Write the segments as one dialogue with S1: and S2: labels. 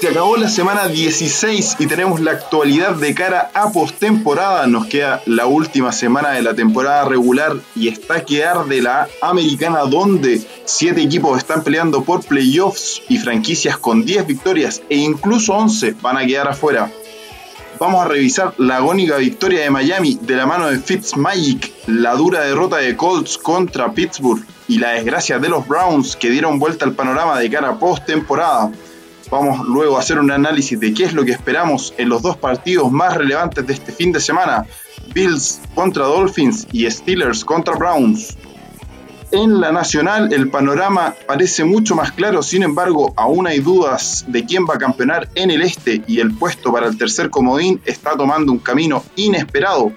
S1: Se acabó la semana 16 y tenemos la actualidad de cara a postemporada. Nos queda la última semana de la temporada regular y está que de la americana donde 7 equipos están peleando por playoffs y franquicias con 10 victorias e incluso 11 van a quedar afuera. Vamos a revisar la agónica victoria de Miami de la mano de Fitzmagic, la dura derrota de Colts contra Pittsburgh y la desgracia de los Browns que dieron vuelta al panorama de cara a postemporada. Vamos luego a hacer un análisis de qué es lo que esperamos en los dos partidos más relevantes de este fin de semana, Bills contra Dolphins y Steelers contra Browns. En la nacional el panorama parece mucho más claro, sin embargo aún hay dudas de quién va a campeonar en el este y el puesto para el tercer comodín está tomando un camino inesperado.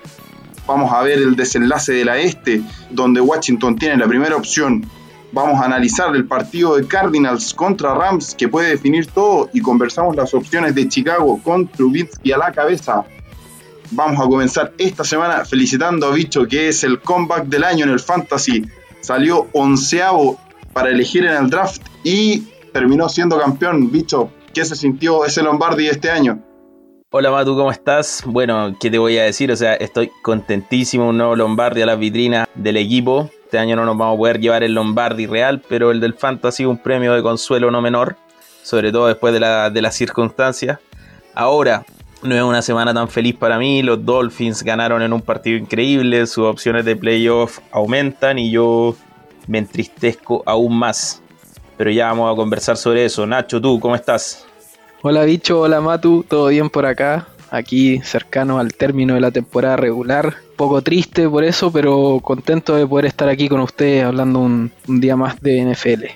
S1: Vamos a ver el desenlace de la este, donde Washington tiene la primera opción Vamos a analizar el partido de Cardinals contra Rams que puede definir todo y conversamos las opciones de Chicago con Trubitsky a la cabeza. Vamos a comenzar esta semana felicitando a Bicho que es el comeback del año en el Fantasy. Salió onceavo para elegir en el draft y terminó siendo campeón. Bicho, ¿qué se sintió ese Lombardi este año?
S2: Hola Matu, ¿cómo estás? Bueno, ¿qué te voy a decir? O sea, estoy contentísimo, un nuevo Lombardi a la vitrina del equipo. Este año no nos vamos a poder llevar el Lombardi real, pero el del Fantasy un premio de consuelo no menor, sobre todo después de, de las circunstancias. Ahora, no es una semana tan feliz para mí, los Dolphins ganaron en un partido increíble, sus opciones de playoff aumentan y yo me entristezco aún más. Pero ya vamos a conversar sobre eso. Nacho, tú, ¿cómo estás?
S3: Hola bicho, hola Matu, ¿todo bien por acá? Aquí cercano al término de la temporada regular poco triste por eso, pero contento de poder estar aquí con ustedes hablando un, día más de NFL.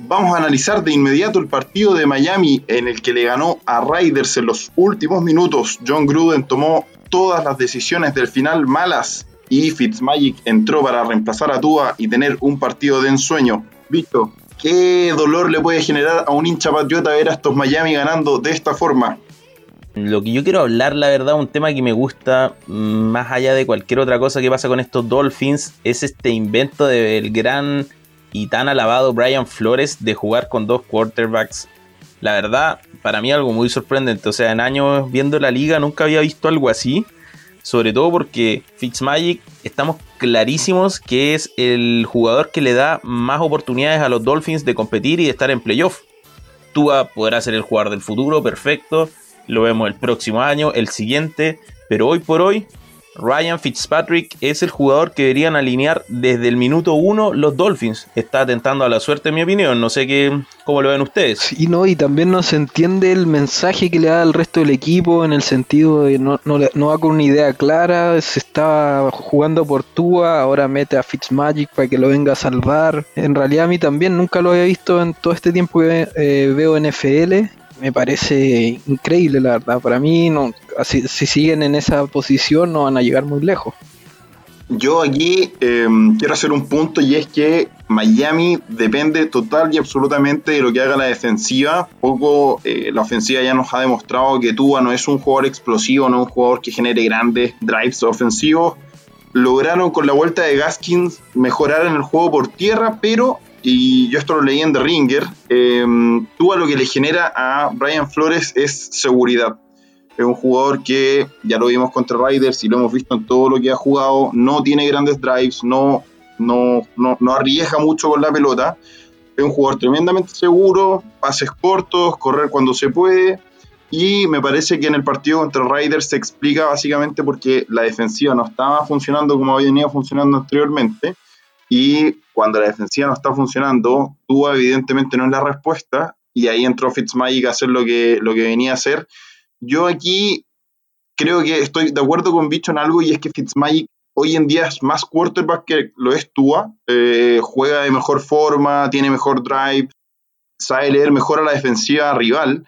S1: Vamos a analizar de inmediato el partido de Miami en el que le ganó a Raiders en los últimos minutos. John Gruden tomó todas las decisiones del final malas y Fitzmagic entró para reemplazar a Tua y tener un partido de ensueño. Visto, ¿qué dolor le puede generar a un hincha patriota ver a estos Miami ganando de esta forma?
S2: Lo que yo quiero hablar, la verdad, un tema que me gusta más allá de cualquier otra cosa que pasa con estos Dolphins, es este invento del gran y tan alabado Brian Flores de jugar con dos quarterbacks. La verdad, para mí algo muy sorprendente. O sea, en años viendo la liga nunca había visto algo así. Sobre todo porque Fitzmagic estamos clarísimos que es el jugador que le da más oportunidades a los Dolphins de competir y de estar en playoff. Tua podrá ser el jugador del futuro, perfecto lo vemos el próximo año, el siguiente, pero hoy por hoy Ryan Fitzpatrick es el jugador que deberían alinear desde el minuto uno los Dolphins. Está atentando a la suerte, en mi opinión. No sé qué, cómo lo ven ustedes.
S3: Y no, y también no se entiende el mensaje que le da al resto del equipo en el sentido de no, no, va con una idea clara. Se está jugando por Tua, ahora mete a Fitzmagic para que lo venga a salvar. En realidad, a mí también nunca lo había visto en todo este tiempo que eh, veo NFL me parece increíble, la verdad. Para mí, no, si siguen en esa posición, no van a llegar muy lejos.
S1: Yo aquí em, quiero hacer un punto y es que Miami depende total y absolutamente de lo que haga la defensiva. Poco eh, la ofensiva ya nos ha demostrado que Tua no es un jugador explosivo, no es un jugador que genere grandes drives ofensivos. Lograron con la vuelta de Gaskins mejorar en el juego por tierra, pero y yo esto lo leí en The Ringer, eh, tú a lo que le genera a Brian Flores es seguridad. Es un jugador que ya lo vimos contra Riders y lo hemos visto en todo lo que ha jugado, no tiene grandes drives, no, no, no, arriesga mucho con la pelota. Es un jugador tremendamente seguro, pases cortos, correr cuando se puede. Y me parece que en el partido contra Riders se explica básicamente porque la defensiva no estaba funcionando como había venido funcionando anteriormente. Y cuando la defensiva no está funcionando, tú evidentemente no es la respuesta y ahí entró Fitzmagic a hacer lo que, lo que venía a hacer. Yo aquí creo que estoy de acuerdo con Bicho en algo y es que Fitzmagic hoy en día es más quarterback que lo es Tua, eh, juega de mejor forma, tiene mejor drive, sabe leer mejor a la defensiva rival,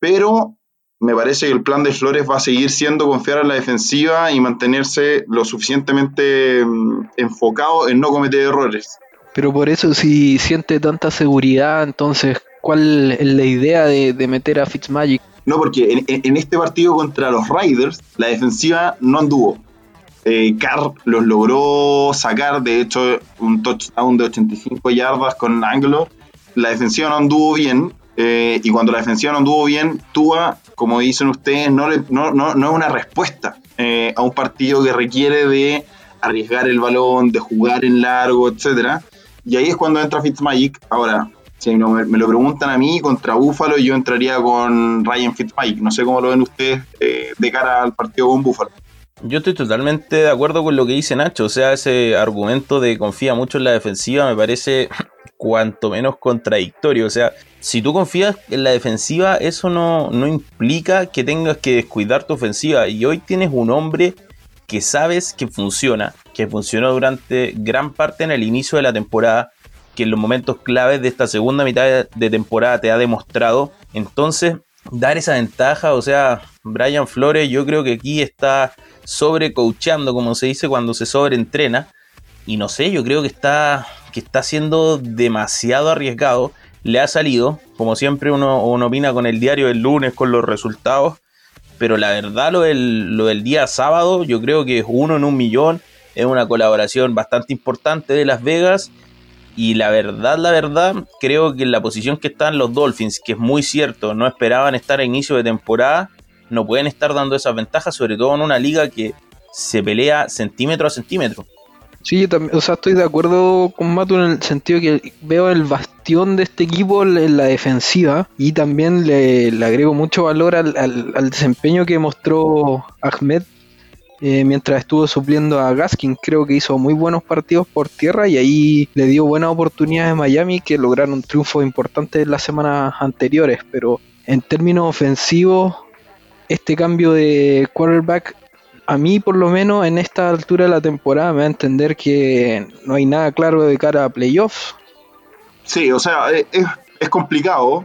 S1: pero me parece que el plan de Flores va a seguir siendo confiar en la defensiva y mantenerse lo suficientemente mm, enfocado en no cometer errores.
S3: Pero por eso si siente tanta seguridad, entonces, ¿cuál es la idea de, meter a Fitzmagic?
S1: No, porque en, este partido contra los Raiders, la defensiva no anduvo. Eh, Carr los logró sacar, de hecho, un touchdown de 85 yardas con ángulo. La defensiva no anduvo bien Eh, y cuando la defensiva no anduvo bien, Tua, como dicen ustedes, no, no, no, no es una respuesta eh, a un partido que requiere de arriesgar el balón, de jugar en largo, etcétera. Y ahí es cuando entra Fitzmagic. Ahora, si me, lo preguntan a mí, contra Búfalo, yo entraría con Ryan Fitzmagic. No sé cómo lo ven ustedes eh, de cara al partido con Búfalo.
S2: Yo estoy totalmente de acuerdo con lo que dice Nacho. O sea, ese argumento de confía mucho en la defensiva me parece cuanto menos contradictorio. O sea, si tú confías en la defensiva, eso no, no implica que tengas que descuidar tu ofensiva. Y hoy tienes un hombre que sabes que funciona, que funcionó durante gran parte en el inicio de la temporada, que en los momentos claves de esta segunda mitad de temporada te ha demostrado. Entonces, dar esa ventaja, o sea, Brian Flores yo creo que aquí está sobrecoachando, como se dice cuando se sobreentrena. Y no sé, yo creo que está que está siendo demasiado arriesgado. Le ha salido, como siempre uno, uno opina con el diario del lunes, con los resultados. Pero la verdad, lo del, lo del día sábado, yo creo que es uno en un millón. Es una colaboración bastante importante de Las Vegas. Y la verdad, la verdad, creo que en la posición que están los Dolphins, que es muy cierto, no esperaban estar a inicio de temporada, no pueden estar dando esas ventajas, sobre todo en una liga que se pelea centímetro a centímetro.
S3: Sí, yo también, o sea, estoy de acuerdo con Matu en el sentido que veo el bastión de este equipo en la defensiva y también le, agrego mucho valor al, desempeño que mostró Ahmed eh, mientras estuvo supliendo a Gaskin. Creo que hizo muy buenos partidos por tierra y ahí le dio buenas oportunidades a Miami que lograron un triunfo importante en las semanas anteriores, pero en términos ofensivos este cambio de quarterback a mí por lo menos en esta altura de la temporada me va a entender que no hay nada claro de cara a playoffs.
S1: Sí, o sea, eh, es, complicado.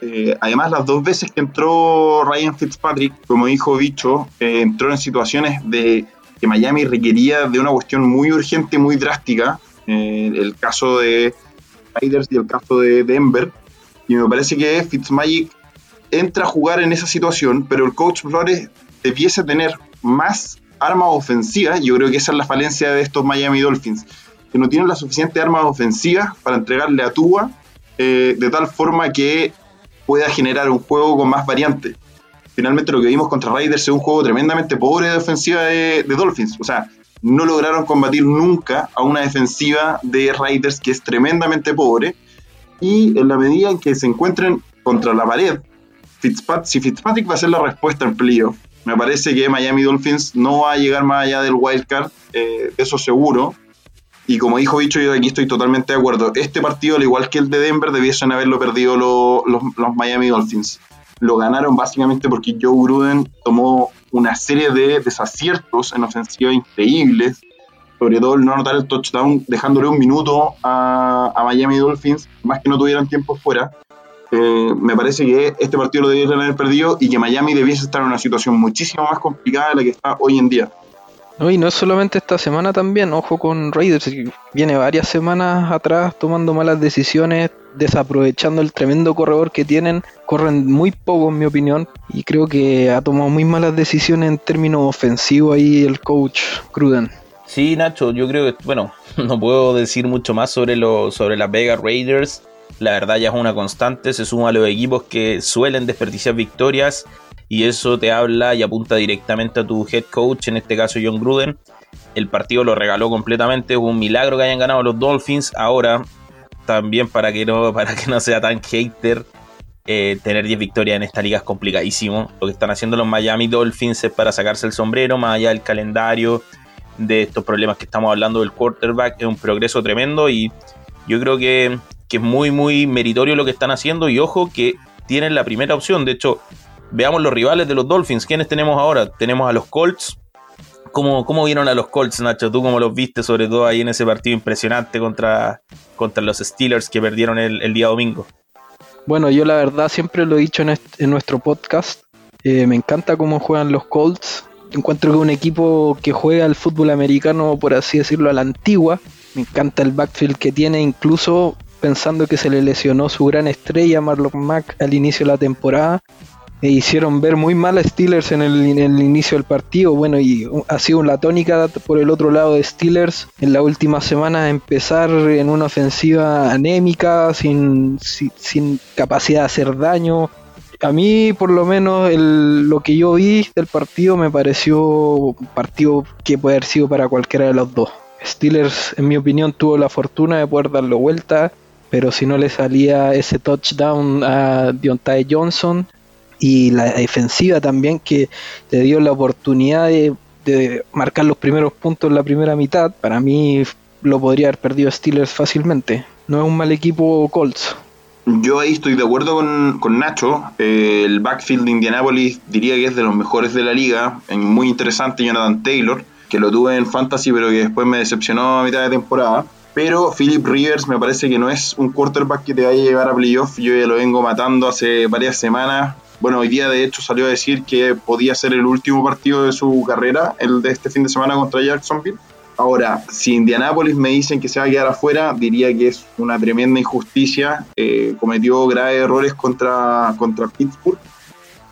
S1: Eh, además, las dos veces que entró Ryan Fitzpatrick, como dijo Bicho, eh, entró en situaciones de que Miami requería de una cuestión muy urgente, muy drástica. el caso de Raiders y el caso de Denver. Y me parece que Fitzmagic entra a jugar en esa situación, pero el coach Flores debiese tener más armas ofensivas. Yo creo que esa es la falencia de estos Miami Dolphins, que no tienen la suficiente armas ofensivas para entregarle a Tua eh, de tal forma que pueda generar un juego con más variantes. Finalmente lo que vimos contra Raiders es un juego tremendamente pobre de ofensiva de, de Dolphins. O sea, no lograron combatir nunca a una defensiva de Raiders que es tremendamente pobre. Y en la medida en que se encuentren contra la pared, Fitzpat si Fitzpatrick va a ser la respuesta en playoff, me parece que Miami Dolphins no va a llegar más allá del wildcard, eh, eso seguro. Y como dijo Bicho, yo aquí estoy totalmente de acuerdo. Este partido, al igual que el de Denver, debiesen haberlo perdido los, Miami Dolphins. Lo ganaron básicamente porque Joe Gruden tomó una serie de desaciertos en ofensiva increíbles. Sobre todo el no anotar el touchdown, dejándole un minuto a, a Miami Dolphins, más que no tuvieran tiempo fuera. Eh, me parece que este partido lo deberían haber perdido y que Miami debiese estar en una situación muchísimo más complicada de la que está hoy en día.
S3: No, y no es solamente esta semana también, ojo con Raiders, viene varias semanas atrás tomando malas decisiones, desaprovechando el tremendo corredor que tienen, corren muy poco en mi opinión, y creo que ha tomado muy malas decisiones en términos ofensivos ahí el coach Cruden.
S2: Sí, Nacho, yo creo que, bueno, no puedo decir mucho más sobre, lo, sobre las Vegas Raiders, la verdad ya es una constante, se suma a los equipos que suelen desperdiciar victorias y eso te habla y apunta directamente a tu head coach, en este caso John Gruden. El partido lo regaló completamente, es un milagro que hayan ganado los Dolphins. Ahora, también para que no, para que no sea tan hater, eh, tener 10 victorias en esta liga es complicadísimo. Lo que están haciendo los Miami Dolphins es para sacarse el sombrero, más allá del calendario, de estos problemas que estamos hablando del quarterback, es un progreso tremendo y yo creo que que es muy, muy meritorio lo que están haciendo y ojo que tienen la primera opción. De hecho, veamos los rivales de los Dolphins. ¿Quiénes tenemos ahora? Tenemos a los Colts. ¿Cómo, cómo vieron a los Colts, Nacho? ¿Tú cómo los viste, sobre todo ahí en ese partido impresionante contra, contra los Steelers que perdieron el, día domingo?
S3: Bueno, yo la verdad siempre lo he dicho en, nuestro podcast. Eh, me encanta cómo juegan los Colts. Encuentro que un equipo que juega al fútbol americano, por así decirlo, a la antigua. Me encanta el backfield que tiene, incluso pensando que se le lesionó su gran estrella Marlon Mack al inicio de la temporada. e hicieron ver muy mal a Steelers en el, inicio del partido. Bueno, y ha sido la tónica por el otro lado de Steelers en la última semana empezar en una ofensiva anémica, sin, sin, capacidad de hacer daño. A mí, por lo menos, lo que yo vi del partido me pareció un partido que puede haber sido para cualquiera de los dos. Steelers, en mi opinión, tuvo la fortuna de poder darlo vuelta, pero si no le salía ese touchdown a Deontay Johnson, y la defensiva también que le dio la oportunidad de, marcar los primeros puntos en la primera mitad, para mí lo podría haber perdido Steelers fácilmente. No es un mal equipo Colts.
S1: Yo ahí estoy de acuerdo con, Nacho. Eh, el backfield de Indianapolis diría que es de los mejores de la liga. Muy interesante Jonathan Taylor, que lo tuve en Fantasy, pero que después me decepcionó a mitad de temporada. Pero Philip Rivers me parece que no es un quarterback que te vaya a llevar a playoff. Yo ya lo vengo matando hace varias semanas. Bueno, hoy día de hecho salió a decir que podía ser el último partido de su carrera, el de este fin de semana contra Jacksonville. Ahora, si Indianapolis me dicen que se va a quedar afuera, diría que es una tremenda injusticia. Eh, cometió graves errores contra, contra Pittsburgh.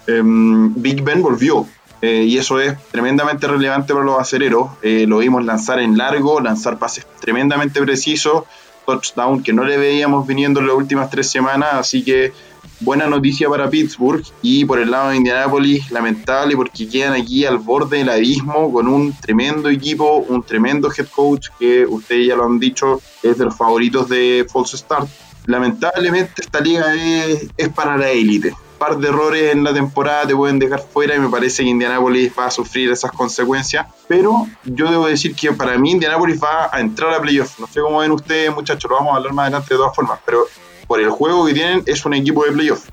S1: Em, Big Ben volvió, eh, y eso es tremendamente relevante para los acereros. Eh, lo vimos lanzar en largo, lanzar pases tremendamente precisos, touchdown que no le veíamos viniendo en las últimas tres semanas, así que buena noticia para Pittsburgh y por el lado de Indianapolis lamentable porque quedan aquí al borde del abismo con un tremendo equipo, un tremendo head coach que ustedes ya lo han dicho es de los favoritos de False Start. Lamentablemente esta liga es, es para la élite. Par de errores en la temporada te pueden dejar fuera y me parece que Indianapolis va a sufrir esas consecuencias. Pero yo debo decir que para mí Indianapolis va a entrar a playoffs. No sé cómo ven ustedes muchachos, lo vamos a hablar más adelante de todas formas, pero por el juego que tienen, es un equipo de playoff.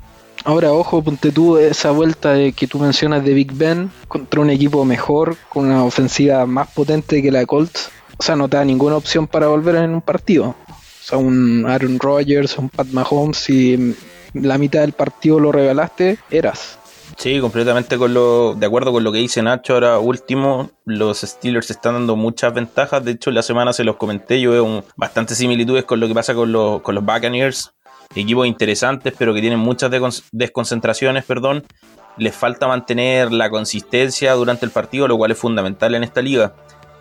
S3: Ahora, ojo, ponte tú esa vuelta de que tú mencionas de Big Ben contra un equipo mejor, con una ofensiva más potente que la Colts. O sea, no te da ninguna opción para volver en un partido. O sea, un Aaron Rodgers, un Pat Mahomes, si la mitad del partido lo revelaste, eras.
S2: Sí, completamente con lo, de acuerdo con lo que dice Nacho. Ahora último, los Steelers están dando muchas ventajas. De hecho, la semana se los comenté. Yo veo bastantes similitudes con lo que pasa con, los, con los Buccaneers equipos interesantes, pero que tienen muchas desconcentraciones, perdón. Les falta mantener la consistencia durante el partido, lo cual es fundamental en esta liga.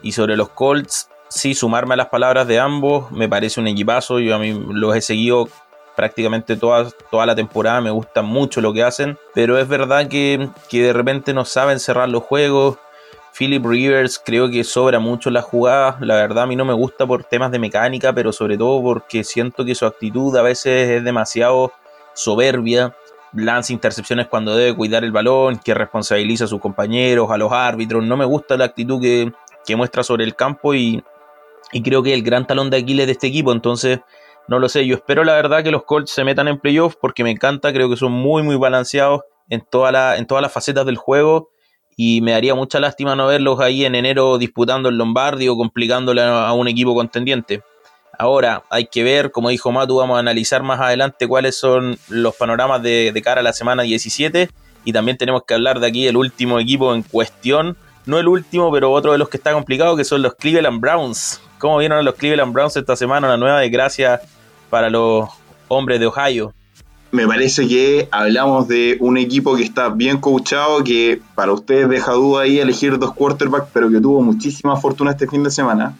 S2: Y sobre los Colts, sí, sumarme a las palabras de ambos, me parece un equipazo. Yo a mí los he seguido prácticamente toda, toda la temporada, me gusta mucho lo que hacen, pero es verdad que, que de repente no saben cerrar los juegos Philip Rivers creo que sobra mucho la jugada. La verdad a mí no me gusta por temas de mecánica, pero sobre todo porque siento que su actitud a veces es demasiado soberbia. Lanza intercepciones cuando debe cuidar el balón, que responsabiliza a sus compañeros, a los árbitros. No me gusta la actitud que, muestra sobre el campo y, creo que el gran talón de Aquiles de este equipo. Entonces, no lo sé. Yo espero la verdad que los Colts se metan en playoffs porque me encanta. Creo que son muy, muy balanceados en, toda la, en todas las facetas del juego y me daría mucha lástima no verlos ahí en enero disputando el Lombardi o complicándole a un equipo contendiente. Ahora hay que ver, como dijo Matu, vamos a analizar más adelante cuáles son los panoramas de, cara a la semana 17 y también tenemos que hablar de aquí el último equipo en cuestión, no el último, pero otro de los que está complicado, que son los Cleveland Browns. ¿Cómo vieron los Cleveland Browns esta semana? Una nueva desgracia para los hombres de Ohio
S1: me parece que hablamos de un equipo que está bien coachado, que para ustedes deja duda ahí elegir dos quarterbacks, pero que tuvo muchísima fortuna este fin de semana.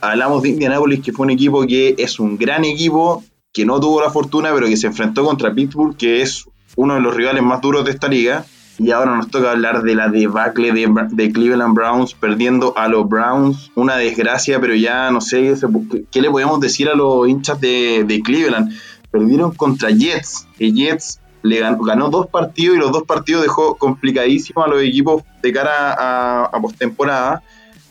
S1: Hablamos de Indianapolis, que fue un equipo que es un gran equipo, que no tuvo la fortuna, pero que se enfrentó contra Pittsburgh, que es uno de los rivales más duros de esta liga. Y ahora nos toca hablar de la debacle de, Cleveland Browns, perdiendo a los Browns. Una desgracia, pero ya no sé qué le podemos decir a los hinchas de, Cleveland perdieron contra Jets. Que Jets le ganó, dos partidos y los dos partidos dejó complicadísimo a los equipos de cara a, a postemporada.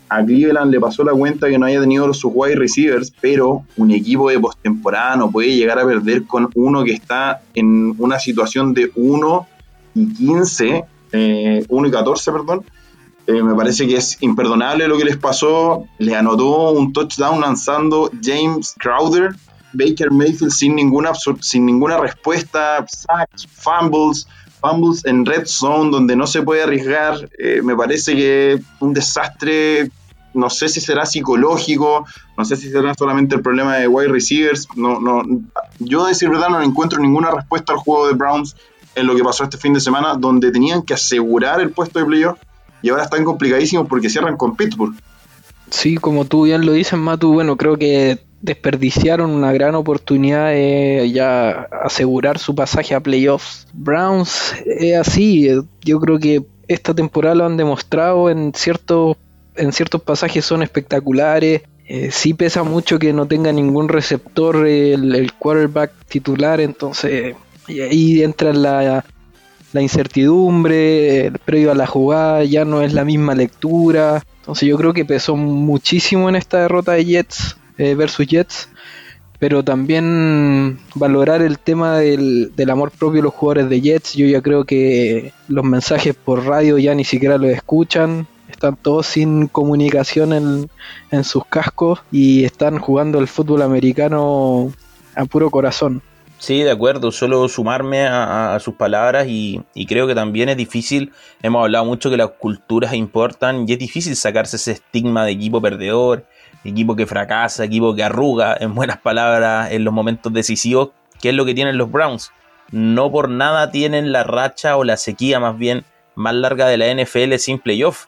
S1: A Cleveland le pasó la cuenta que no haya tenido sus wide receivers, pero un equipo de postemporada no puede llegar a perder con uno que está en una situación de 1 y 15, 1 eh, y 14, perdón. Eh, me parece que es imperdonable lo que les pasó. Le anotó un touchdown lanzando James Crowder Baker Mayfield sin ninguna, sin ninguna respuesta, sacks, fumbles, fumbles en red zone donde no se puede arriesgar. Eh, me parece que un desastre, no sé si será psicológico, no sé si será solamente el problema de wide receivers. No, no, yo a decir verdad no encuentro ninguna respuesta al juego de Browns en lo que pasó este fin de semana, donde tenían que asegurar el puesto de playoff y ahora están complicadísimos porque cierran con Pittsburgh.
S3: Sí, como tú bien lo dices, Matu, bueno, creo que desperdiciaron una gran oportunidad de ya asegurar su pasaje a playoffs. Browns es así, yo creo que esta temporada lo han demostrado en ciertos en ciertos pasajes son espectaculares. Eh, sí pesa mucho que no tenga ningún receptor el, quarterback titular, entonces ahí entra la, la incertidumbre, el previo a la jugada ya no es la misma lectura. Entonces yo creo que pesó muchísimo en esta derrota de Jets eh, versus Jets. Pero también valorar el tema del, amor propio de los jugadores de Jets. Yo ya creo que los mensajes por radio ya ni siquiera los escuchan. Están todos sin comunicación en, en sus cascos y están jugando el fútbol americano a puro corazón.
S2: Sí, de acuerdo, solo sumarme a, sus palabras y, creo que también es difícil, hemos hablado mucho que las culturas importan y es difícil sacarse ese estigma de equipo perdedor, equipo que fracasa, equipo que arruga, en buenas palabras, en los momentos decisivos, que es lo que tienen los Browns. No por nada tienen la racha o la sequía más bien más larga de la NFL sin playoff.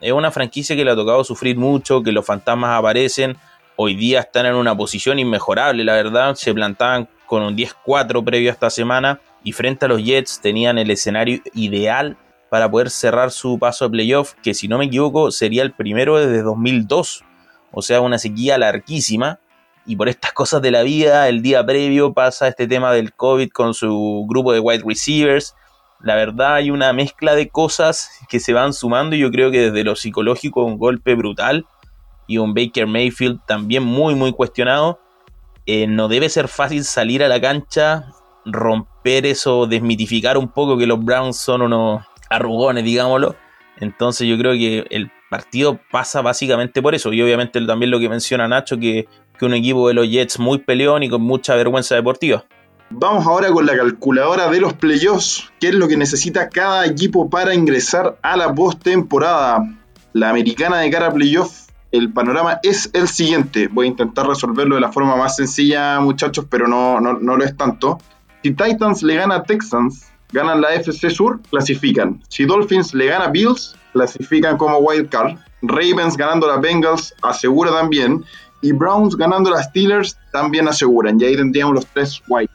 S2: Es una franquicia que le ha tocado sufrir mucho, que los fantasmas aparecen, hoy día están en una posición inmejorable, la verdad, se plantaban con un 10-4 previo a esta semana y frente a los Jets tenían el escenario ideal para poder cerrar su paso a playoff, que si no me equivoco sería el primero desde 2002, o sea, una sequía larguísima. Y por estas cosas de la vida, el día previo pasa este tema del COVID con su grupo de wide receivers. La verdad hay una mezcla de cosas que se van sumando y yo creo que desde lo psicológico un golpe brutal y un Baker Mayfield también muy muy cuestionado eh, no debe ser fácil salir a la cancha, romper eso, desmitificar un poco que los Browns son unos arrugones, digámoslo. Entonces yo creo que el partido pasa básicamente por eso. Y obviamente también lo que menciona Nacho, que, que un equipo de los Jets muy peleón y con mucha vergüenza deportiva.
S1: Vamos ahora con la calculadora de los playoffs, que es lo que necesita cada equipo para ingresar a la postemporada. La americana de cara a playoff el panorama es el siguiente. Voy a intentar resolverlo de la forma más sencilla, muchachos, pero no, no, lo es tanto. Si Titans le gana a Texans, ganan la FC Sur, clasifican. Si Dolphins le gana a Bills, clasifican como wild card. Ravens ganando a Bengals, asegura también. Y Browns ganando a Steelers, también aseguran. Y ahí tendríamos los tres white.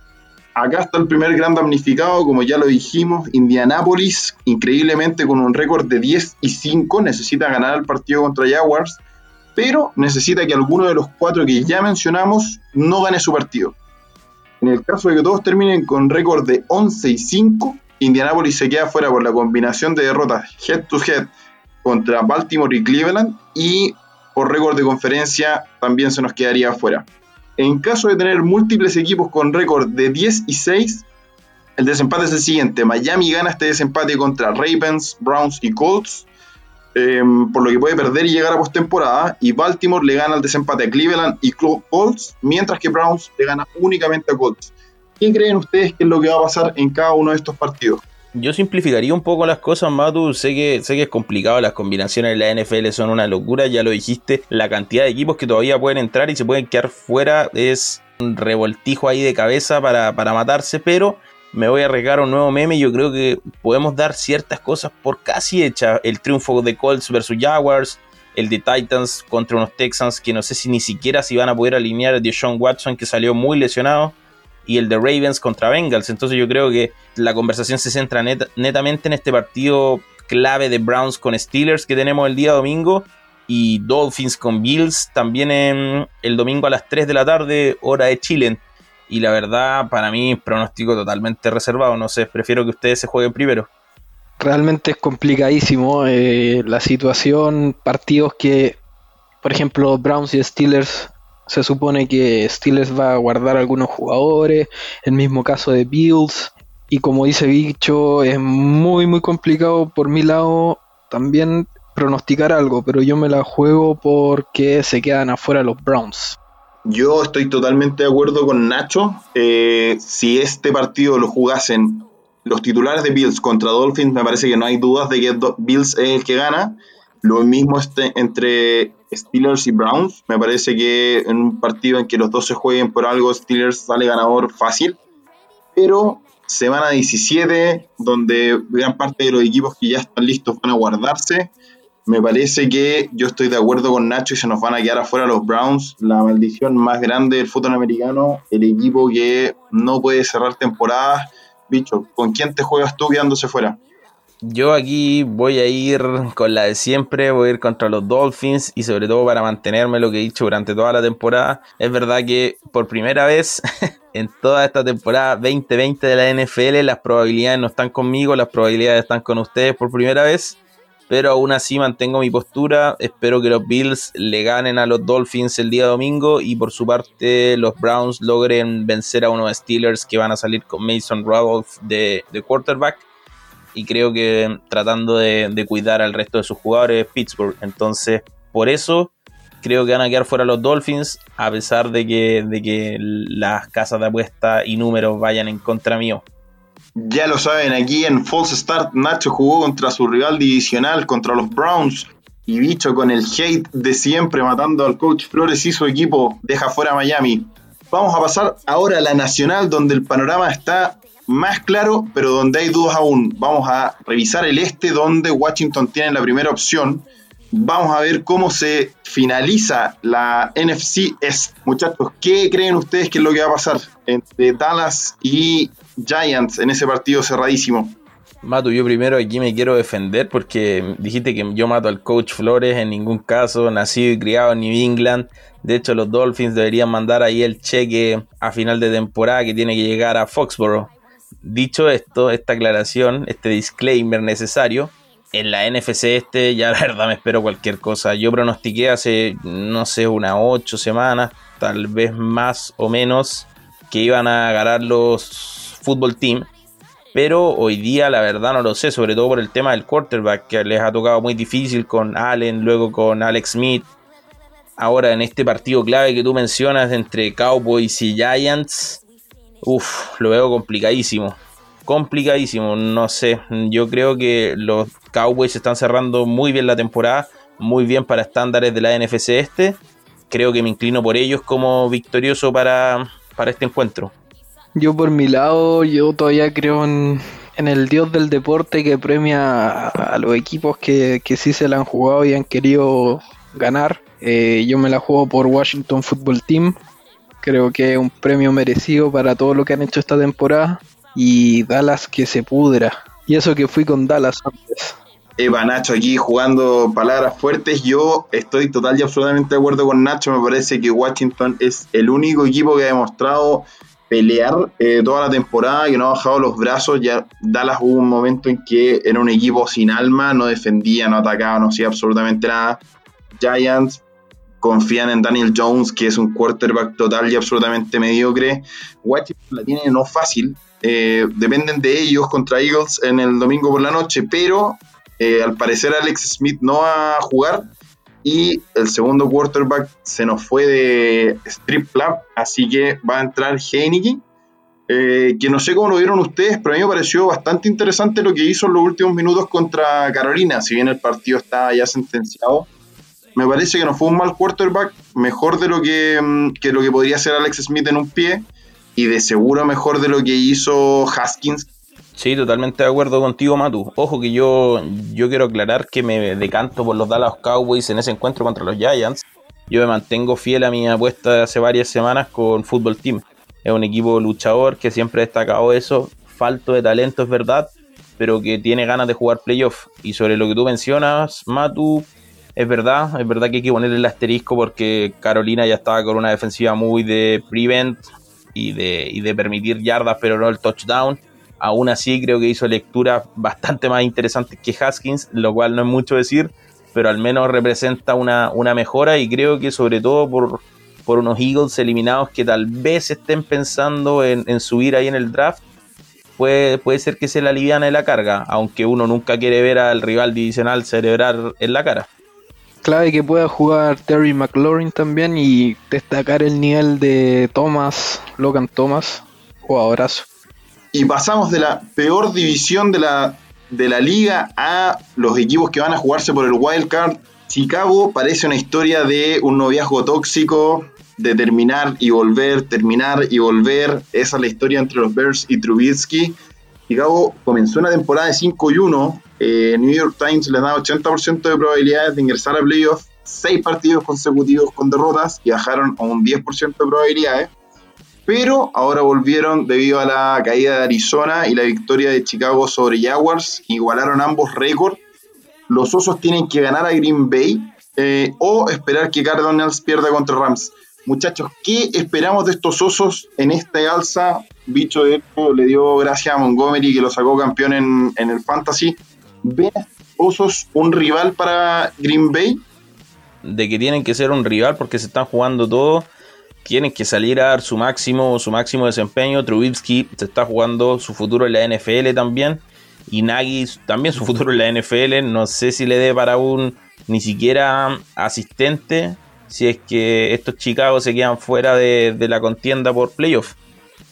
S1: Acá está el primer gran damnificado, como ya lo dijimos, Indianapolis, increíblemente con un récord de 10 y 5, necesita ganar el partido contra Jaguars pero necesita que alguno de los cuatro que ya mencionamos no gane su partido. En el caso de que todos terminen con récord de 11 y 5, Indianapolis se queda fuera por la combinación de derrotas head to head contra Baltimore y Cleveland y por récord de conferencia también se nos quedaría fuera. En caso de tener múltiples equipos con récord de 10 y 6, el desempate es el siguiente. Miami gana este desempate contra Ravens, Browns y Colts. Em, por lo que puede perder y llegar a postemporada. Y Baltimore le gana el desempate a Cleveland y Colts, mientras que Browns le gana únicamente a Colts. ¿Qué creen ustedes que es lo que va a pasar en cada uno de estos partidos?
S2: Yo simplificaría un poco las cosas, Matu. Sé que, sé que es complicado, las combinaciones de la NFL son una locura, ya lo dijiste. La cantidad de equipos que todavía pueden entrar y se pueden quedar fuera es un revoltijo ahí de cabeza para, para matarse, pero me voy a arriesgar un nuevo meme. Yo creo que podemos dar ciertas cosas por casi hecha. El triunfo de Colts versus Jaguars, el de Titans contra unos Texans que no sé si ni siquiera si van a poder alinear el de Sean Watson que salió muy lesionado. Y el de Ravens contra Bengals. Entonces yo creo que la conversación se centra netamente en este partido clave de Browns con Steelers que tenemos el día domingo. Y Dolphins con Bills también en el domingo a las 3 de la tarde, hora de Chile. Y la verdad, para mí, pronóstico totalmente reservado. No sé, prefiero que ustedes se jueguen primero.
S3: Realmente es complicadísimo eh, la situación. Partidos que, por ejemplo, Browns y Steelers, se supone que Steelers va a guardar algunos jugadores. El mismo caso de Bills. Y como dice Bicho, es muy, muy complicado por mi lado también pronosticar algo, pero yo me la juego porque se quedan afuera los Browns.
S1: Yo estoy totalmente de acuerdo con Nacho. Eh, si este partido lo jugasen los titulares de Bills contra Dolphins, me parece que no hay dudas de que Bills es el que gana. Lo mismo este, entre Steelers y Browns. Me parece que en un partido en que los dos se jueguen por algo, Steelers sale ganador fácil. Pero semana 17, donde gran parte de los equipos que ya están listos van a guardarse. Me parece que yo estoy de acuerdo con Nacho y se nos van a quedar afuera los Browns, la maldición más grande del fútbol americano, el equipo que no puede cerrar temporadas. Bicho, ¿con quién te juegas tú quedándose fuera?
S2: Yo aquí voy a ir con la de siempre, voy a ir contra los Dolphins y sobre todo para mantenerme lo que he dicho durante toda la temporada. Es verdad que por primera vez en toda esta temporada 2020 de la NFL las probabilidades no están conmigo, las probabilidades están con ustedes por primera vez. Pero aún así mantengo mi postura. Espero que los Bills le ganen a los Dolphins el día domingo. Y por su parte, los Browns logren vencer a unos Steelers que van a salir con Mason Rudolph de, de quarterback y creo que tratando de, cuidar al resto de sus jugadores Pittsburgh. Entonces, por eso creo que van a quedar fuera los Dolphins, a pesar de que, de que las casas de apuesta y números vayan en contra mío.
S1: Ya lo saben, aquí en False Start Nacho jugó contra su rival divisional, contra los Browns. Y bicho con el hate de siempre matando al coach Flores y su equipo, deja fuera Miami. Vamos a pasar ahora a la nacional, donde el panorama está más claro, pero donde hay dudas aún. Vamos a revisar el este, donde Washington tiene la primera opción. Vamos a ver cómo se finaliza la NFC Est. Muchachos, ¿qué creen ustedes que es lo que va a pasar entre Dallas y Giants en ese partido cerradísimo?
S2: Mato, yo primero aquí me quiero defender porque dijiste que yo mato al coach Flores en ningún caso, nacido y criado en New England. De hecho, los Dolphins deberían mandar ahí el cheque a final de temporada que tiene que llegar a Foxborough. Dicho esto, esta aclaración, este disclaimer necesario, en la NFC este ya la verdad me espero cualquier cosa. Yo pronostiqué hace, no sé, unas ocho semanas, tal vez más o menos, que iban a ganar los fútbol team. Pero hoy día la verdad no lo sé, sobre todo por el tema del quarterback, que les ha tocado muy difícil con Allen, luego con Alex Smith. Ahora en este partido clave que tú mencionas entre Cowboys y Giants, Uf, lo veo complicadísimo. Complicadísimo, no sé. Yo creo que los Cowboys están cerrando muy bien la temporada, muy bien para estándares de la NFC este. Creo que me inclino por ellos como victorioso para, para este encuentro.
S3: Yo por mi lado, yo todavía creo en, el dios del deporte que premia a, los equipos que, que, sí se la han jugado y han querido ganar. Eh, yo me la juego por Washington Football Team. Creo que es un premio merecido para todo lo que han hecho esta temporada. Y Dallas que se pudra. Y eso que fui con Dallas antes.
S1: Eva Nacho aquí jugando palabras fuertes. Yo estoy total y absolutamente de acuerdo con Nacho. Me parece que Washington es el único equipo que ha demostrado pelear eh, toda la temporada, que no ha bajado los brazos. Ya Dallas hubo un momento en que era un equipo sin alma, no defendía, no atacaba, no hacía absolutamente nada. Giants confían en Daniel Jones, que es un quarterback total y absolutamente mediocre. Washington la tiene no fácil. Eh, dependen de ellos contra Eagles en el domingo por la noche, pero eh, al parecer Alex Smith no va a jugar y el segundo quarterback se nos fue de strip club, así que va a entrar Heineke. Eh, que no sé cómo lo vieron ustedes, pero a mí me pareció bastante interesante lo que hizo en los últimos minutos contra Carolina, si bien el partido estaba ya sentenciado me parece que no fue un mal quarterback, mejor de lo que, mm, que, lo que podría ser Alex Smith en un pie y de seguro mejor de lo que hizo Haskins.
S2: Sí, totalmente de acuerdo contigo, Matu. Ojo que yo, yo quiero aclarar que me decanto por los Dallas Cowboys en ese encuentro contra los Giants. Yo me mantengo fiel a mi apuesta de hace varias semanas con Football Team. Es un equipo luchador que siempre ha destacado eso, falto de talento es verdad, pero que tiene ganas de jugar playoff. Y sobre lo que tú mencionas, Matu, es verdad, es verdad que hay que ponerle el asterisco porque Carolina ya estaba con una defensiva muy de prevent y de, de permitir yardas, pero no el touchdown. Aún así, creo que hizo lecturas bastante más interesantes que Haskins, lo cual no es mucho decir, pero al menos representa una, una mejora y creo que sobre todo por, por unos Eagles eliminados que tal vez estén pensando en, subir ahí en el draft, puede, puede ser que se la aliviane la carga, aunque uno nunca quiere ver al rival divisional celebrar en la cara
S3: clave que pueda jugar Terry McLaurin también y destacar el nivel de Thomas, Logan Thomas, jugadorazo.
S1: Y pasamos de la peor división de la, de la liga a los equipos que van a jugarse por el wild card. Chicago parece una historia de un noviazgo tóxico de terminar y volver, terminar y volver. Esa es la historia entre los Bears y Trubisky. Chicago comenzó una temporada de 5 y 1. Eh, New York Times les da 80% de probabilidades de ingresar a playoffs. 6 partidos consecutivos con derrotas y bajaron a un 10% de probabilidades. Pero ahora volvieron debido a la caída de Arizona y la victoria de Chicago sobre Jaguars. Igualaron ambos récords. Los Osos tienen que ganar a Green Bay eh, o esperar que Cardinals pierda contra Rams. Muchachos, ¿qué esperamos de estos osos en esta alza? Bicho de esto le dio gracias a Montgomery que lo sacó campeón en, el Fantasy. ¿Ven osos un rival para Green Bay?
S2: De que tienen que ser un rival porque se están jugando todo. Tienen que salir a dar su máximo, su máximo desempeño. Trubisky se está jugando su futuro en la NFL también. Y Nagy también su futuro en la NFL. No sé si le dé para un ni siquiera asistente si es que estos Chicago se quedan fuera de, la contienda por playoff.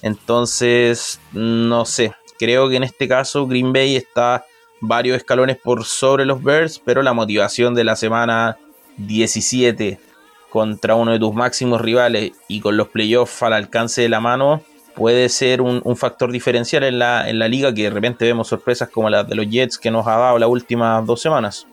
S2: Entonces, no sé, creo que en este caso Green Bay está varios escalones por sobre los Bears, pero la motivación de la semana 17 contra uno de tus máximos rivales y con los playoffs al alcance de la mano puede ser un, factor diferencial en la, en la liga que de repente vemos sorpresas como las de los Jets que nos ha dado las últimas dos semanas.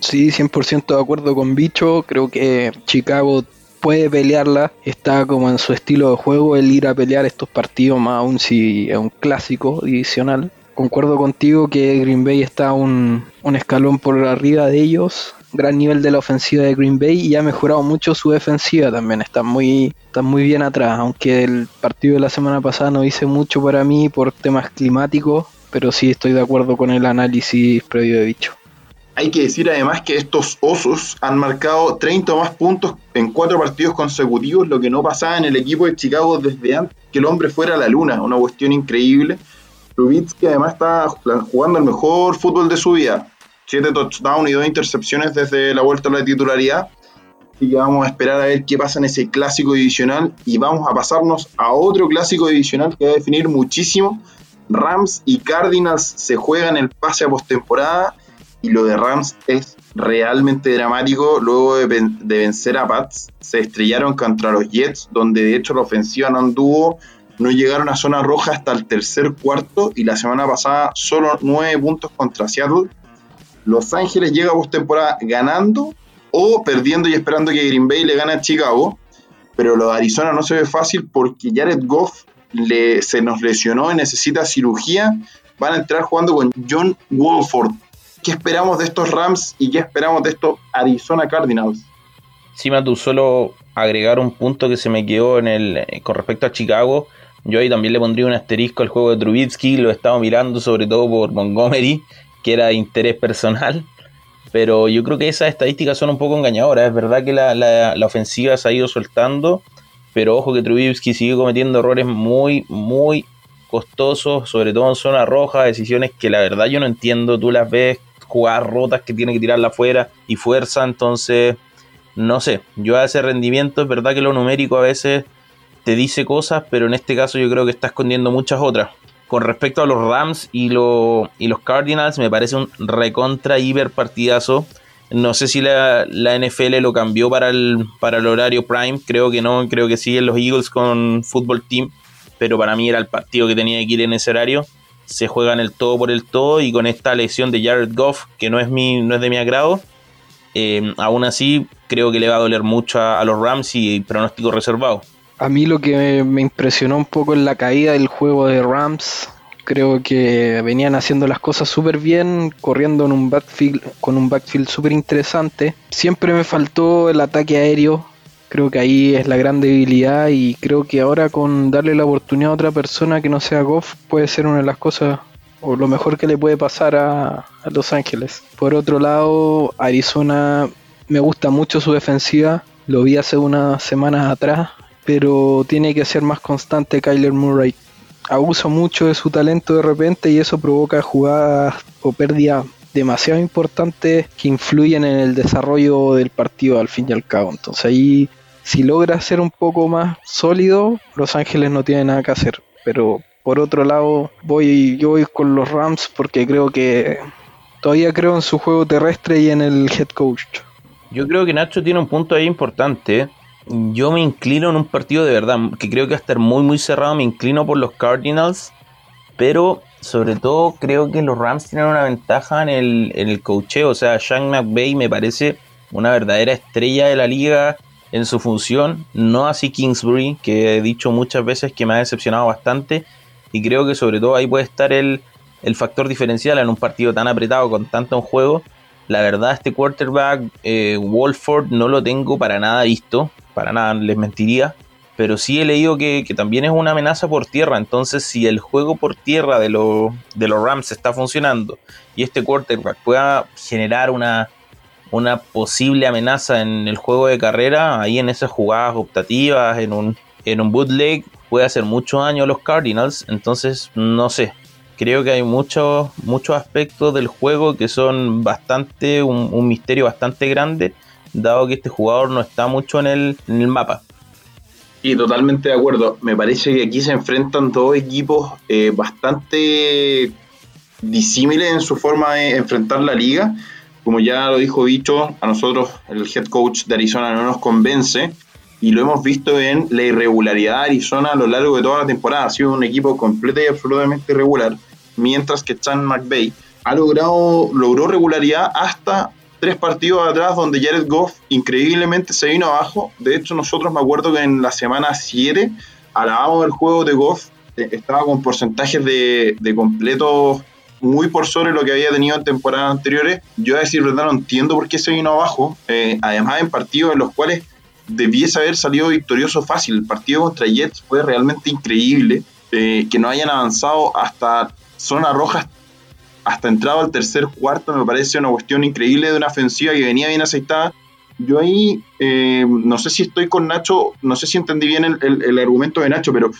S3: Sí, 100% de acuerdo con Bicho. Creo que Chicago puede pelearla. Está como en su estilo de juego el ir a pelear estos partidos, más aún si es un clásico divisional. Concuerdo contigo que Green Bay está un, un escalón por arriba de ellos. Gran nivel de la ofensiva de Green Bay y ha mejorado mucho su defensiva también. Está muy, está muy bien atrás. Aunque el partido de la semana pasada no hice mucho para mí por temas climáticos. Pero sí estoy de acuerdo con el análisis previo de Bicho.
S1: Hay que decir además que estos osos han marcado 30 o más puntos en cuatro partidos consecutivos, lo que no pasaba en el equipo de Chicago desde antes que el hombre fuera a la luna, una cuestión increíble. Trubitsky además está jugando el mejor fútbol de su vida, siete touchdowns y dos intercepciones desde la vuelta a la titularidad. Así que vamos a esperar a ver qué pasa en ese clásico divisional y vamos a pasarnos a otro clásico divisional que va a definir muchísimo. Rams y Cardinals se juegan el pase a postemporada y lo de Rams es realmente dramático. Luego de, vencer a Pats, se estrellaron contra los Jets, donde de hecho la ofensiva no anduvo, no llegaron a zona roja hasta el tercer cuarto y la semana pasada solo nueve puntos contra Seattle. Los Ángeles llega a postemporada ganando o perdiendo y esperando que Green Bay le gane a Chicago. Pero lo de Arizona no se ve fácil porque Jared Goff le, se nos lesionó y necesita cirugía. Van a entrar jugando con John Wolford, ¿Qué esperamos de estos Rams y qué esperamos de estos Arizona Cardinals?
S2: Sí, tú solo agregar un punto que se me quedó en el eh, con respecto a Chicago. Yo ahí también le pondría un asterisco al juego de Trubitsky, lo he estado mirando sobre todo por Montgomery, que era interés personal. Pero yo creo que esas estadísticas son un poco engañadoras. Es verdad que la, la ofensiva se ha ido soltando, pero ojo que Trubitsky sigue cometiendo errores muy, muy costosos, sobre todo en zona roja, decisiones que la verdad yo no entiendo. Tú las ves jugar rotas que tiene que tirarla afuera y fuerza, entonces no sé, yo a ese rendimiento es verdad que lo numérico a veces te dice cosas, pero en este caso yo creo que está escondiendo muchas otras. Con respecto a los Rams y, los Cardinals, me parece un recontra hiper partidazo. No sé si la, NFL lo cambió para el, para el horario prime, creo que no, creo que siguen los Eagles con Football Team, pero para mí era el partido que tenía que ir en ese horario se juegan el todo por el todo y con esta lesión de Jared Goff, que no es, mi, no es de mi agrado, eh, aún así creo que le va a doler mucho a, los Rams y pronóstico reservado.
S3: A mí lo que me impresionó un poco en la caída del juego de Rams, creo que venían haciendo las cosas súper bien, corriendo en un backfield, con un backfield súper interesante. Siempre me faltó el ataque aéreo, Creo que ahí es la gran debilidad y creo que ahora con darle la oportunidad a otra persona que no sea Goff puede ser una de las cosas o lo mejor que le puede pasar a, Los Ángeles. Por otro lado, Arizona me gusta mucho su defensiva, lo vi hace unas semanas atrás, pero tiene que ser más constante Kyler Murray. Abusa mucho de su talento de repente y eso provoca jugadas o pérdidas demasiado importantes que influyen en el desarrollo del partido al fin y al cabo. Entonces ahí si logra ser un poco más sólido, Los Ángeles no tiene nada que hacer. Pero por otro lado, voy, yo voy con los Rams porque creo que todavía creo en su juego terrestre y en el head coach.
S2: Yo creo que Nacho tiene un punto ahí importante. Yo me inclino en un partido de verdad, que creo que va a estar muy muy cerrado, me inclino por los Cardinals, pero sobre todo creo que los Rams tienen una ventaja en el, en el cocheo, o sea, Sean McVay me parece una verdadera estrella de la liga en su función, no así Kingsbury, que he dicho muchas veces que me ha decepcionado bastante, y creo que sobre todo ahí puede estar el, el factor diferencial en un partido tan apretado con tanto juego. La verdad, este quarterback, eh, Wolford, no lo tengo para nada visto, para nada les mentiría, pero sí he leído que, también es una amenaza por tierra. Entonces, si el juego por tierra de, de los Rams está funcionando y este quarterback pueda generar una, una posible amenaza en el juego de carrera, ahí en esas jugadas optativas, en un, en un bootleg, puede hacer mucho daño a los Cardinals. Entonces, no sé. Creo que hay muchos muchos aspectos del juego que son bastante, un, misterio bastante grande, dado que este jugador no está mucho en el, en el mapa.
S1: Y totalmente de acuerdo. Me parece que aquí se enfrentan dos equipos eh, bastante disímiles en su forma de enfrentar la liga como ya lo dijo Bicho, a nosotros el head coach de Arizona no nos convence y lo hemos visto en la irregularidad de Arizona a lo largo de toda la temporada. Ha sido un equipo completo y absolutamente irregular, mientras que Chan McVay ha logrado logró regularidad hasta tres partidos atrás donde Jared Goff increíblemente se vino abajo. De hecho, nosotros me acuerdo que en la semana 7 alabamos el juego de Goff, eh, estaba con porcentajes de, de completos muy por sobre lo que había tenido en temporadas anteriores. Yo a decir verdad no entiendo por qué se vino abajo, eh, además en partidos en los cuales debiese haber salido victorioso fácil. El partido contra Jets fue realmente increíble, eh, que no hayan avanzado hasta zona roja, hasta entrado al tercer cuarto, me parece una cuestión increíble de una ofensiva que venía bien aceitada. Yo ahí eh, no sé si estoy con Nacho, no sé si entendí bien el argumento de Nacho, pero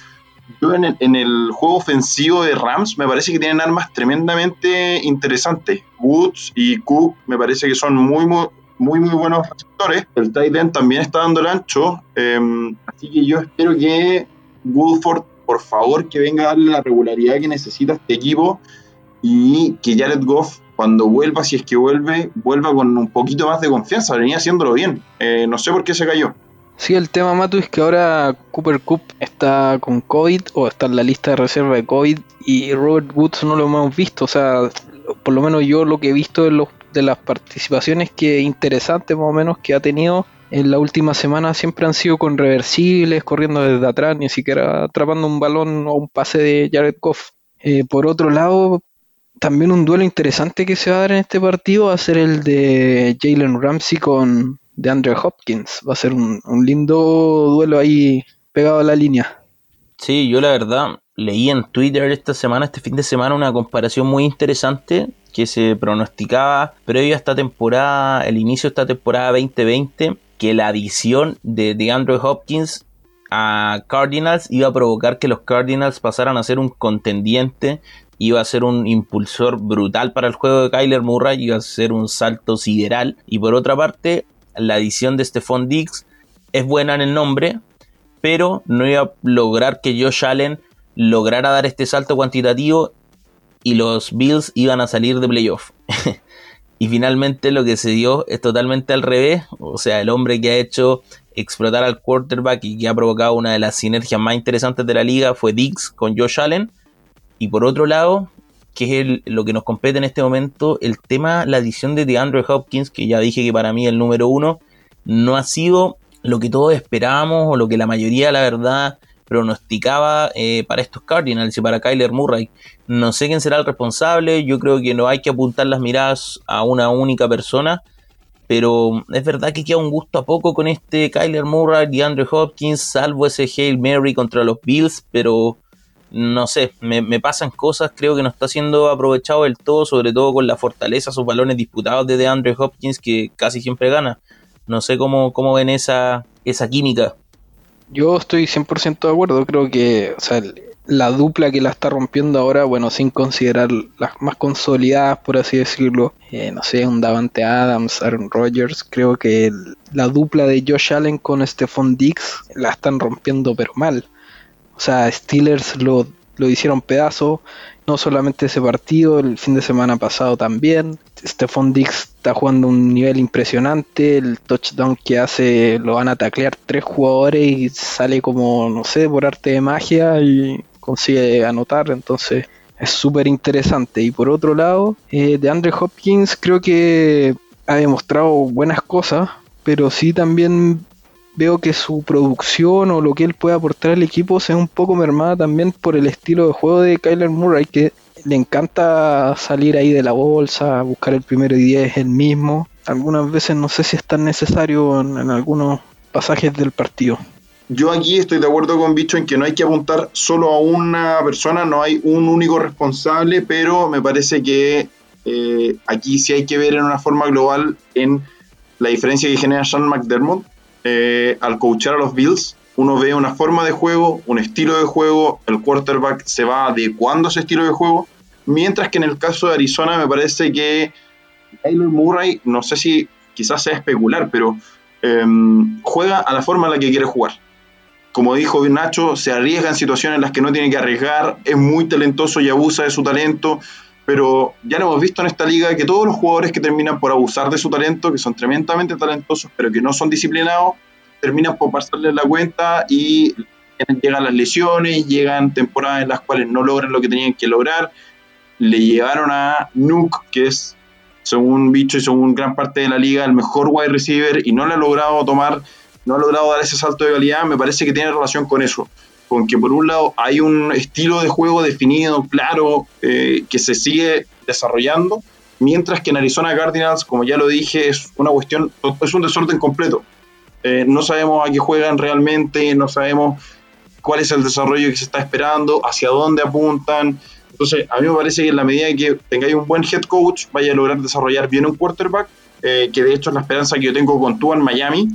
S1: yo en el, juego ofensivo de Rams me parece que tienen armas tremendamente interesantes. Woods y Cook me parece que son muy, muy, muy, muy buenos receptores. El tight end también está dando el ancho. Em, así que yo espero que Woodford, por favor, que venga a darle la regularidad que necesita este equipo y que Jared Goff, cuando vuelva, si es que vuelve, vuelva con un poquito más de confianza. Venía haciéndolo bien. Eh, no sé por qué se cayó.
S3: Sí, el tema, Matu, es que ahora Cooper Cup está con COVID o está en la lista de reserva de COVID y Robert Woods no lo hemos visto. O sea, por lo menos yo lo que he visto de, los, de las participaciones que interesantes más o menos que ha tenido en la última semana siempre han sido con reversibles, corriendo desde atrás, ni siquiera atrapando un balón o un pase de Jared Goff. Eh, por otro lado, también un duelo interesante que se va a dar en este partido va a ser el de Jalen Ramsey con, de Andrew Hopkins. Va a ser un, lindo duelo ahí pegado a la línea.
S2: Sí, yo la verdad leí en Twitter esta semana, este fin de semana, una comparación muy interesante que se pronosticaba previo a esta temporada, el inicio de esta temporada 2020, que la adición de, de Andrew Hopkins a Cardinals iba a provocar que los Cardinals pasaran a ser un contendiente, iba a ser un impulsor brutal para el juego de Kyler Murray, iba a ser un salto sideral. Y por otra parte, la edición de Stephon Diggs es buena en el nombre, pero no iba a lograr que Josh Allen lograra dar este salto cuantitativo y los Bills iban a salir de playoff. y finalmente lo que se dio es totalmente al revés, o sea, el hombre que ha hecho explotar al quarterback y que ha provocado una de las sinergias más interesantes de la liga fue Diggs con Josh Allen. Y por otro lado, que es lo que nos compete en este momento, el tema, la edición de DeAndre Hopkins, que ya dije que para mí el número uno, no ha sido lo que todos esperábamos o lo que la mayoría, la verdad, pronosticaba eh, para estos Cardinals y para Kyler Murray. No sé quién será el responsable, yo creo que no hay que apuntar las miradas a una única persona, pero es verdad que queda un gusto a poco con este Kyler Murray, DeAndre Hopkins, salvo ese Hail Mary contra los Bills, pero no sé, me, pasan cosas, creo que no está siendo aprovechado del todo, sobre todo con la fortaleza, sus balones disputados de DeAndre Hopkins, que casi siempre gana. No sé cómo, cómo ven esa, esa química.
S3: Yo estoy 100% de acuerdo, creo que o sea, la dupla que la está rompiendo ahora, bueno, sin considerar las más consolidadas, por así decirlo, eh, no sé, un Davante Adams, Aaron Rodgers, creo que la dupla de Josh Allen con Stephon Diggs la están rompiendo pero mal. O sea, Steelers lo, lo hicieron pedazo. No solamente ese partido, el fin de semana pasado también. Stephon Dix está jugando un nivel impresionante. El touchdown que hace lo van a taclear tres jugadores y sale como, no sé, por arte de magia y consigue anotar. Entonces es súper interesante. Y por otro lado, eh, de Andre Hopkins creo que ha demostrado buenas cosas, pero sí también veo que su producción o lo que él puede aportar al equipo se ve un poco mermada también por el estilo de juego de Kyler Murray, que le encanta salir ahí de la bolsa, buscar el primero y diez el mismo. Algunas veces no sé si es tan necesario en, algunos pasajes del partido.
S1: Yo aquí estoy de acuerdo con Bicho en que no hay que apuntar solo a una persona, no hay un único responsable, pero me parece que eh, aquí sí hay que ver en una forma global en la diferencia que genera Sean McDermott eh, al coachar a los Bills, uno ve una forma de juego, un estilo de juego, el quarterback se va adecuando a ese estilo de juego, mientras que en el caso de Arizona me parece que Taylor Murray, no sé si quizás sea especular, pero em, juega a la forma en la que quiere jugar. Como dijo Nacho, se arriesga en situaciones en las que no tiene que arriesgar, es muy talentoso y abusa de su talento, pero ya lo hemos visto en esta liga que todos los jugadores que terminan por abusar de su talento, que son tremendamente talentosos, pero que no son disciplinados, terminan por pasarle la cuenta y llegan las lesiones, llegan temporadas en las cuales no logran lo que tenían que lograr. Le llevaron a Nuke, que es, según Bicho y según gran parte de la liga, el mejor wide receiver y no le ha logrado tomar, no ha logrado dar ese salto de calidad. Me parece que tiene relación con eso con que por un lado hay un estilo de juego definido, claro, eh, que se sigue desarrollando, mientras que en Arizona Cardinals, como ya lo dije, es una cuestión, es un desorden completo. Eh, no sabemos a qué juegan realmente, no sabemos cuál es el desarrollo que se está esperando, hacia dónde apuntan. Entonces, a mí me parece que en la medida que tengáis un buen head coach, vaya a lograr desarrollar bien un quarterback, eh, que de hecho es la esperanza que yo tengo con tú en Miami,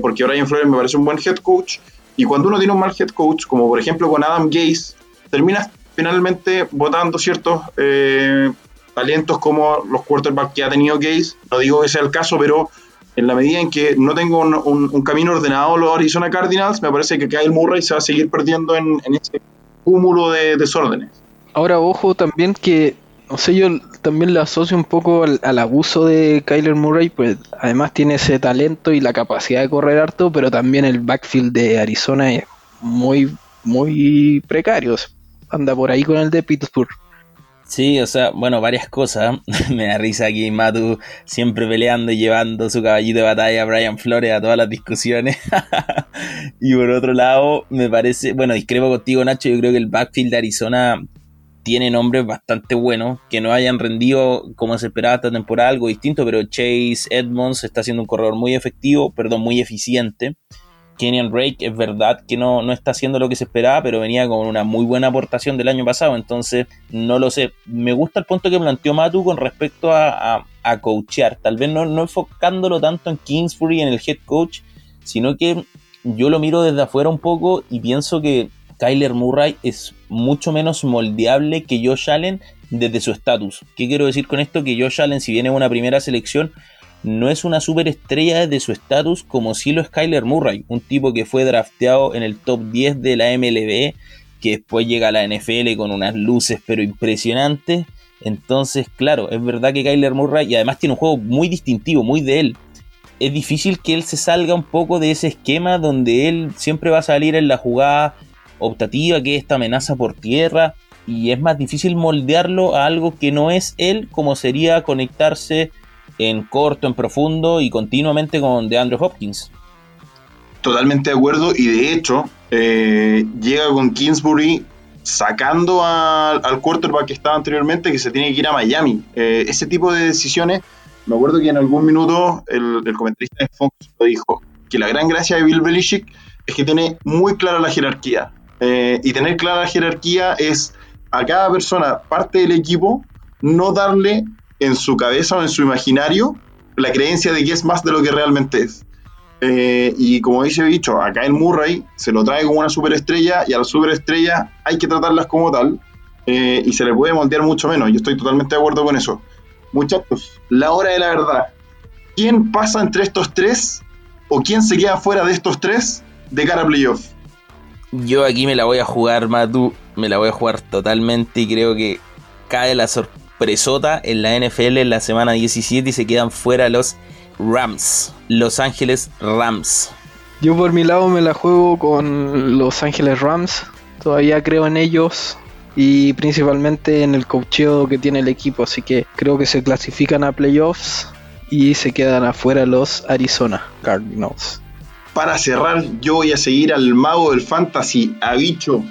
S1: porque Brian Flores me parece un buen head coach y cuando uno tiene un mal head coach, como por ejemplo con Adam Gase, terminas finalmente votando ciertos eh, talentos como los quarterbacks que ha tenido Gase. No digo que sea el caso, pero en la medida en que no tengo un, camino ordenado los Arizona Cardinals, me parece que Kyle Murray se va a seguir perdiendo en, en ese cúmulo de desórdenes.
S3: Ahora, ojo también que no sé, yo también le asocio un poco al, abuso de Kyler Murray, pues además tiene ese talento y la capacidad de correr harto, pero también el backfield de Arizona es muy, muy precario. Anda por ahí con el de Pittsburgh.
S2: Sí, o sea, bueno, varias cosas. Me da risa aquí Matu siempre peleando y llevando su caballito de batalla a Brian Flores a todas las discusiones. y por otro lado, me parece, bueno, discrepo contigo Nacho, yo creo que el backfield de Arizona tiene nombres bastante buenos, que no hayan rendido como se esperaba esta temporada, algo distinto, pero Chase Edmonds está siendo un corredor muy efectivo, perdón, muy eficiente. Kenyan Drake es verdad que no, no está haciendo lo que se esperaba, pero venía con una muy buena aportación del año pasado, entonces no lo sé. Me gusta el punto que planteó Matu con respecto a, a, coachear, tal vez no, no enfocándolo tanto en Kingsbury, en el head coach, sino que yo lo miro desde afuera un poco y pienso que Kyler Murray es mucho menos moldeable que Josh Allen desde su estatus. ¿Qué quiero decir con esto? Que Josh Allen, si viene una primera selección, no es una superestrella desde su estatus como si lo es Kyler Murray, un tipo que fue drafteado en el top 10 de la MLB, que después llega a la NFL con unas luces pero impresionantes. Entonces, claro, es verdad que Kyler Murray, y además tiene un juego muy distintivo, muy de él. Es difícil que él se salga un poco de ese esquema donde él siempre va a salir en la jugada optativa, que es esta amenaza por tierra, y es más difícil moldearlo a algo que no es él, como sería conectarse en corto, en profundo y continuamente con DeAndre Hopkins.
S1: Totalmente de acuerdo, y de hecho, eh, llega con Kingsbury sacando al quarterback que estaba anteriormente, que se tiene que ir a Miami. Eh, ese tipo de decisiones, me acuerdo que en algún minuto el, comentarista de Fox lo dijo, que la gran gracia de Bill Belichick es que tiene muy clara la jerarquía. Eh, y tener clara la jerarquía es a cada persona, parte del equipo, no darle en su cabeza o en su imaginario la creencia de que es más de lo que realmente es. Eh, y como dice Bicho, acá el Murray se lo trae como una superestrella y a las superestrellas hay que tratarlas como tal eh, y se le puede moldear mucho menos. Yo estoy totalmente de acuerdo con eso. Muchachos, la hora de la verdad. ¿Quién pasa entre estos tres o quién se queda fuera de estos tres de cara a playoff?
S2: Yo aquí me la voy a jugar, Matu. me la voy a jugar totalmente y creo que cae la sorpresota en la NFL en la semana 17 y se quedan fuera los Rams. Los Ángeles Rams.
S3: Yo por mi lado me la juego con Los Ángeles Rams. Todavía creo en ellos y principalmente en el cocheo que tiene el equipo. Así que creo que se clasifican a playoffs y se quedan afuera los Arizona Cardinals.
S1: Para cerrar, yo voy a seguir al mago del fantasy, a Bicho.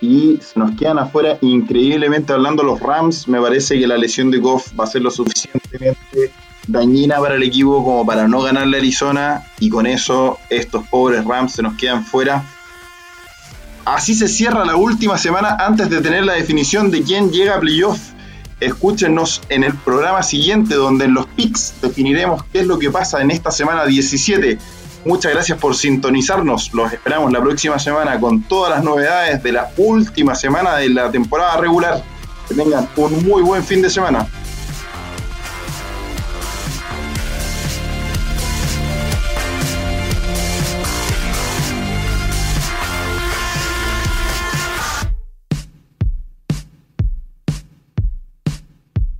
S1: Y nos quedan afuera increíblemente hablando los Rams. Me parece que la lesión de Goff va a ser lo suficientemente dañina para el equipo como para no ganarle a Arizona. Y con eso estos pobres Rams se nos quedan fuera. Así se cierra la última semana antes de tener la definición de quién llega a playoff. Escúchenos en el programa siguiente donde en los picks definiremos qué es lo que pasa en esta semana 17. Muchas gracias por sintonizarnos. Los esperamos la próxima semana con todas las novedades de la última semana de la temporada regular. Que tengan un muy buen fin de semana.